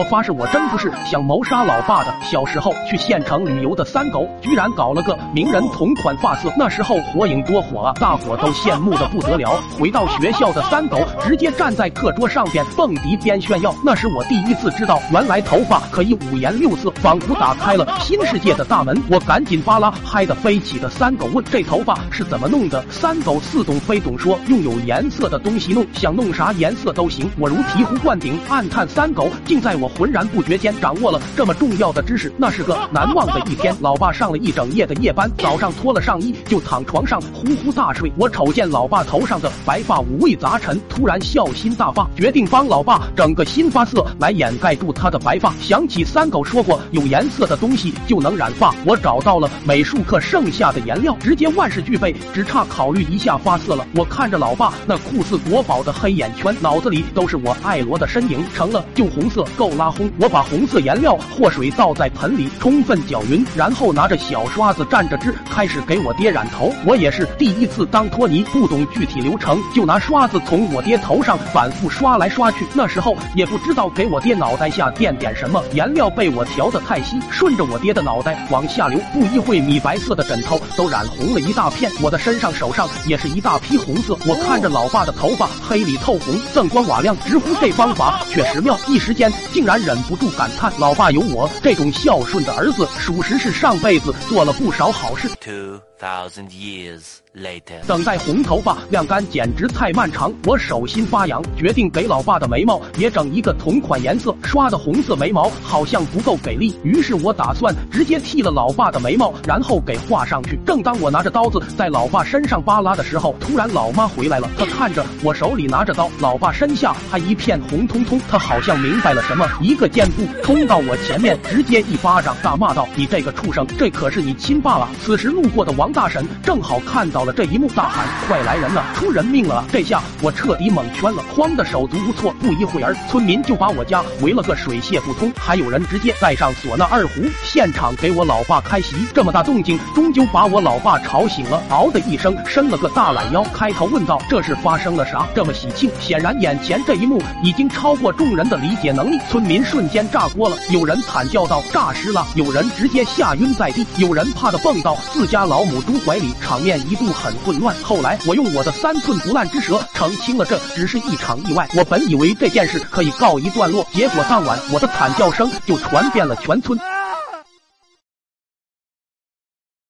我发誓，我真不是想谋杀老爸的。小时候去县城旅游的三狗，居然搞了个名人同款发色，那时候火影多火啊，大伙都羡慕的不得了。回到学校的三狗，直接站在课桌上边蹦迪边炫耀。那是我第一次知道，原来头发可以五颜六色，仿佛打开了新世界的大门。我赶紧扒拉嗨的飞起的三狗问：“这头发是怎么弄的？”三狗似懂非懂说：“用有颜色的东西弄，想弄啥颜色都行。”我如醍醐灌顶，暗叹三狗竟在我。浑然不觉间掌握了这么重要的知识，那是个难忘的一天。老爸上了一整夜的夜班，早上脱了上衣就躺床上呼呼大睡。我瞅见老爸头上的白发五味杂陈，突然孝心大发，决定帮老爸整个新发色来掩盖住他的白发。想起三狗说过有颜色的东西就能染发，我找到了美术课剩下的颜料，直接万事俱备，只差考虑一下发色了。我看着老爸那酷似国宝的黑眼圈，脑子里都是我爱罗的身影，成了就红色够了。拉轰！我把红色颜料和水倒在盆里，充分搅匀，然后拿着小刷子蘸着汁，开始给我爹染头。我也是第一次当托尼，不懂具体流程，就拿刷子从我爹头上反复刷来刷去。那时候也不知道给我爹脑袋下垫点什么，颜料被我调的太稀，顺着我爹的脑袋往下流，不一会米白色的枕头都染红了一大片，我的身上手上也是一大批红色。我看着老爸的头发黑里透红，锃光瓦亮，直呼这方法确实妙，一时间竟然。忍不住感叹：“老爸有我这种孝顺的儿子，属实是上辈子做了不少好事。” thousand years later，等待红头发晾干简直太漫长，我手心发痒，决定给老爸的眉毛也整一个同款颜色。刷的红色眉毛好像不够给力，于是我打算直接剃了老爸的眉毛，然后给画上去。正当我拿着刀子在老爸身上扒拉的时候，突然老妈回来了。她看着我手里拿着刀，老爸身下还一片红彤彤，她好像明白了什么，一个箭步冲到我前面，直接一巴掌大骂道：“你这个畜生，这可是你亲爸啊！”此时路过的王。大婶正好看到了这一幕，大喊：“快来人呐，出人命了！”这下我彻底蒙圈了，慌得手足无措。不一会儿，村民就把我家围了个水泄不通，还有人直接带上唢呐二胡，现场给我老爸开席。这么大动静，终究把我老爸吵醒了，嗷的一声伸了个大懒腰，开头问道：“这是发生了啥？这么喜庆？”显然，眼前这一幕已经超过众人的理解能力。村村民瞬间炸锅了，有人惨叫道：“诈尸了！”有人直接吓晕在地，有人怕的蹦到自家老母。猪怀里，场面一度很混乱。后来，我用我的三寸不烂之舌澄清了，这只是一场意外。我本以为这件事可以告一段落，结果当晚我的惨叫声就传遍了全村。